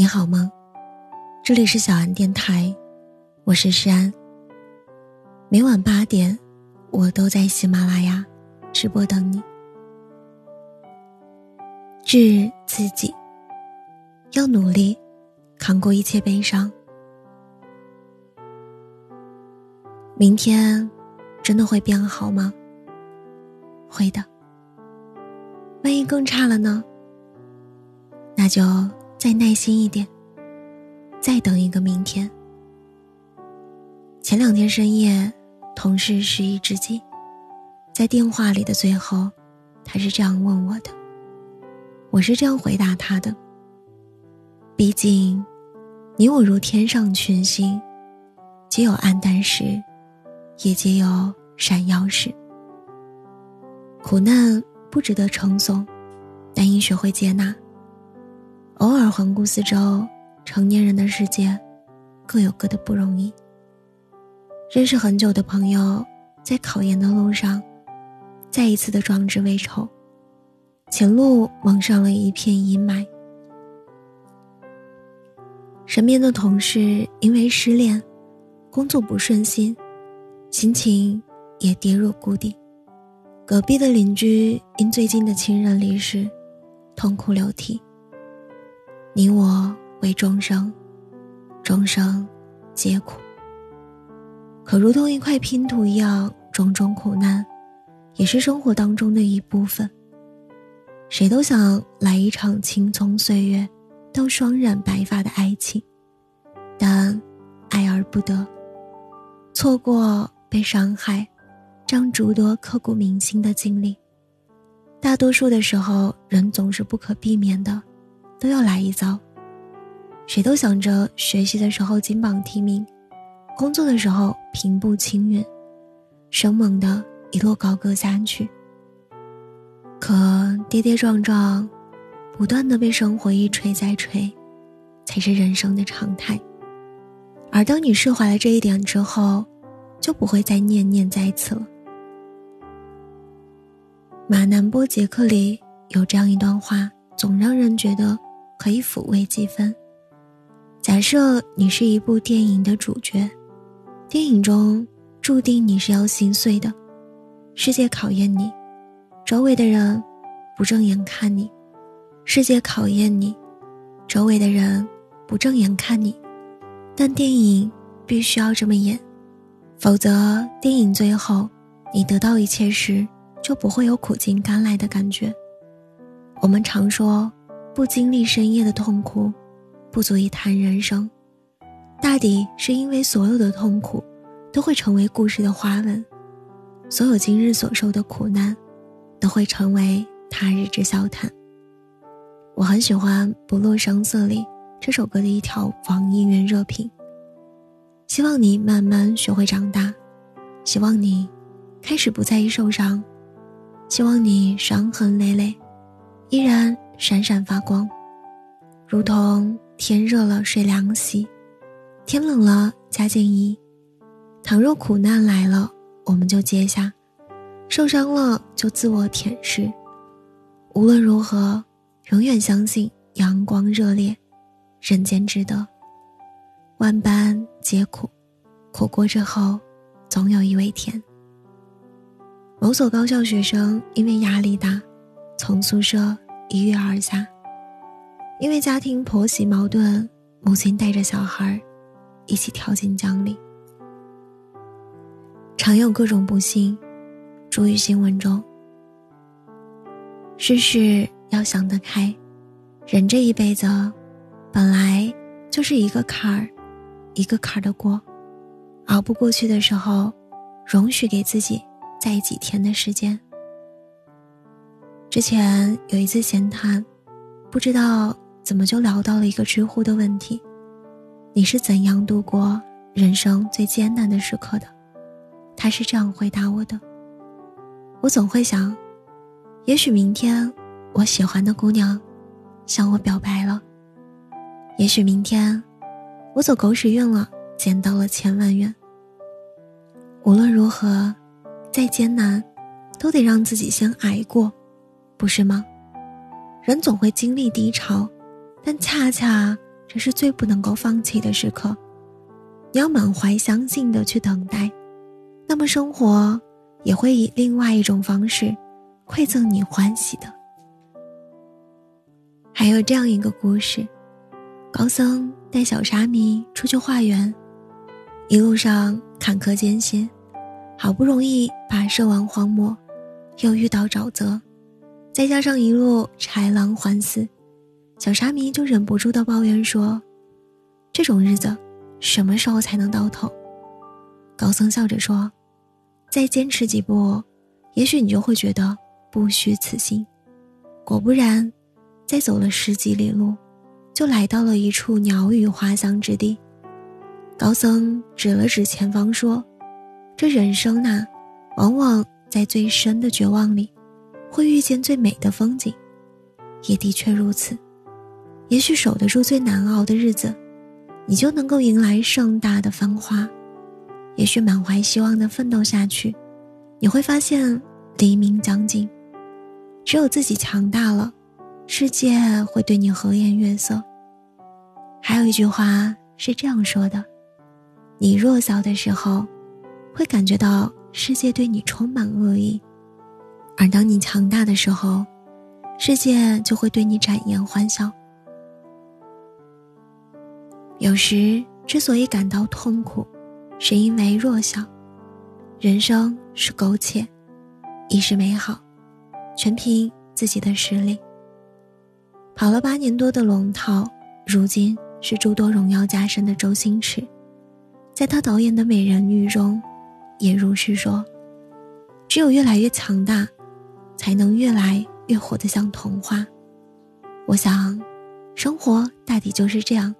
你好吗？这里是小安电台，我是诗安。每晚八点，我都在喜马拉雅直播等你。治自己，要努力扛过一切悲伤。明天真的会变好吗？会的。万一更差了呢？那就。再耐心一点，再等一个明天。前两天深夜，同事失忆之际，在电话里的最后，他是这样问我的，我是这样回答他的。毕竟，你我如天上群星，皆有暗淡时，也皆有闪耀时。苦难不值得称颂，但应学会接纳。偶尔环顾四周，成年人的世界，各有各的不容易。认识很久的朋友，在考研的路上，再一次的壮志未酬，前路蒙上了一片阴霾。身边的同事因为失恋，工作不顺心，心情也跌入谷底。隔壁的邻居因最近的亲人离世，痛哭流涕。你我为众生，众生皆苦。可如同一块拼图一样，种种苦难，也是生活当中的一部分。谁都想来一场青葱岁月到双染白发的爱情，但爱而不得，错过被伤害，这样诸多刻骨铭心的经历。大多数的时候，人总是不可避免的。都要来一遭。谁都想着学习的时候金榜题名，工作的时候平步青云，生猛的一路高歌下去。可跌跌撞撞，不断的被生活一锤再锤，才是人生的常态。而当你释怀了这一点之后，就不会再念念在此了。马南波杰克里有这样一段话，总让人觉得。可以抚慰几分。假设你是一部电影的主角，电影中注定你是要心碎的。世界考验你，周围的人不正眼看你；世界考验你，周围的人不正眼看你。但电影必须要这么演，否则电影最后你得到一切时，就不会有苦尽甘来的感觉。我们常说。不经历深夜的痛苦，不足以谈人生。大抵是因为所有的痛苦，都会成为故事的花纹；所有今日所受的苦难，都会成为他日之笑谈。我很喜欢《不露声色》里这首歌的一条网易云热评。希望你慢慢学会长大，希望你开始不在意受伤，希望你伤痕累累，依然。闪闪发光，如同天热了睡凉席，天冷了加件衣。倘若苦难来了，我们就接下；受伤了就自我舔舐。无论如何，永远相信阳光热烈，人间值得。万般皆苦，苦过之后，总有一味甜。某所高校学生因为压力大，从宿舍。一跃而下，因为家庭婆媳矛盾，母亲带着小孩一起跳进江里。常有各种不幸，诸于新闻中。世事要想得开，人这一辈子，本来就是一个坎儿，一个坎儿的过，熬不过去的时候，容许给自己再几天的时间。之前有一次闲谈，不知道怎么就聊到了一个知乎的问题：你是怎样度过人生最艰难的时刻的？他是这样回答我的：我总会想，也许明天我喜欢的姑娘向我表白了；也许明天我走狗屎运了，捡到了千万元。无论如何，再艰难，都得让自己先挨过。不是吗？人总会经历低潮，但恰恰这是最不能够放弃的时刻。你要满怀相信的去等待，那么生活也会以另外一种方式馈赠你欢喜的。还有这样一个故事：高僧带小沙弥出去化缘，一路上坎坷艰辛，好不容易跋涉完荒漠，又遇到沼泽，再加上一路豺狼环伺，小沙弥就忍不住的抱怨说：“这种日子。”什么时候才能到头？高僧笑着说：“再坚持几步，也许你就会觉得不虚此行。”果不然，再走了十几里路，就来到了一处鸟语花香之地。高僧指了指前方说：“这人生呐，往往在最深的绝望里，会遇见最美的风景。也的确如此，也许守得住最难熬的日子。”你就能够迎来盛大的繁华。也许满怀希望的奋斗下去，你会发现黎明将近。只有自己强大了，世界会对你和颜悦色。还有一句话是这样说的：你弱小的时候，会感觉到世界对你充满恶意；而当你强大的时候，世界就会对你展颜欢笑。有时之所以感到痛苦，是因为弱小。人生是苟且，亦是美好，全凭自己的实力。跑了八年多的龙套，如今是诸多荣耀加身的周星驰，在他导演的美人鱼中，也如是说：只有越来越强大，才能越来越活得像童话。我想，生活大抵就是这样。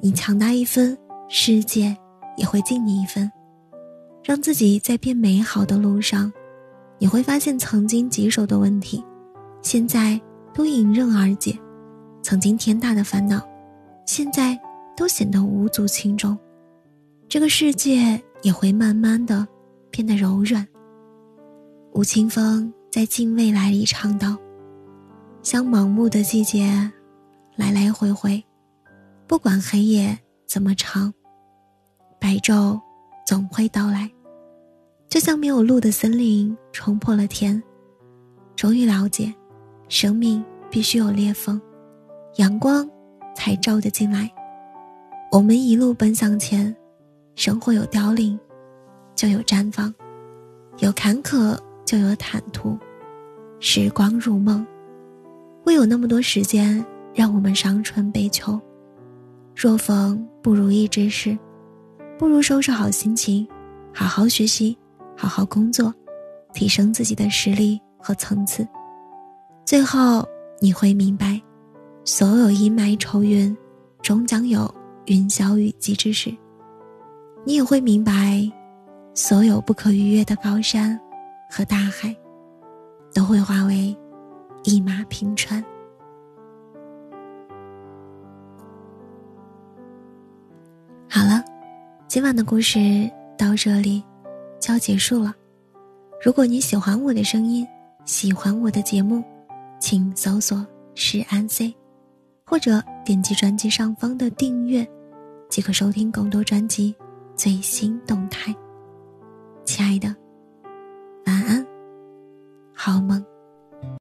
你强大一分，世界也会敬你一分。让自己在变美好的路上，你会发现曾经棘手的问题，现在都迎刃而解；曾经天大的烦恼，现在都显得无足轻重。这个世界也会慢慢的变得柔软。吴青峰在《近未来》里唱道：“像盲目的季节，来来回回。”不管黑夜怎么长，白昼总会到来。就像没有路的森林冲破了天，终于了解，生命必须有裂缝，阳光才照得进来。我们一路奔向前，生活有凋零，就有绽放；有坎坷，就有坦途。时光如梦，会有那么多时间让我们伤春悲秋。若逢不如意之事，不如收拾好心情，好好学习，好好工作，提升自己的实力和层次。最后你会明白，所有阴霾愁云，终将有云消雨霁之时。你也会明白，所有不可逾越的高山和大海，都会化为一马平川。好了，今晚的故事到这里就要结束了。如果你喜欢我的声音，喜欢我的节目，请搜索“是安 C”，或者点击专辑上方的订阅，即可收听更多专辑最新动态。亲爱的，晚安，好梦。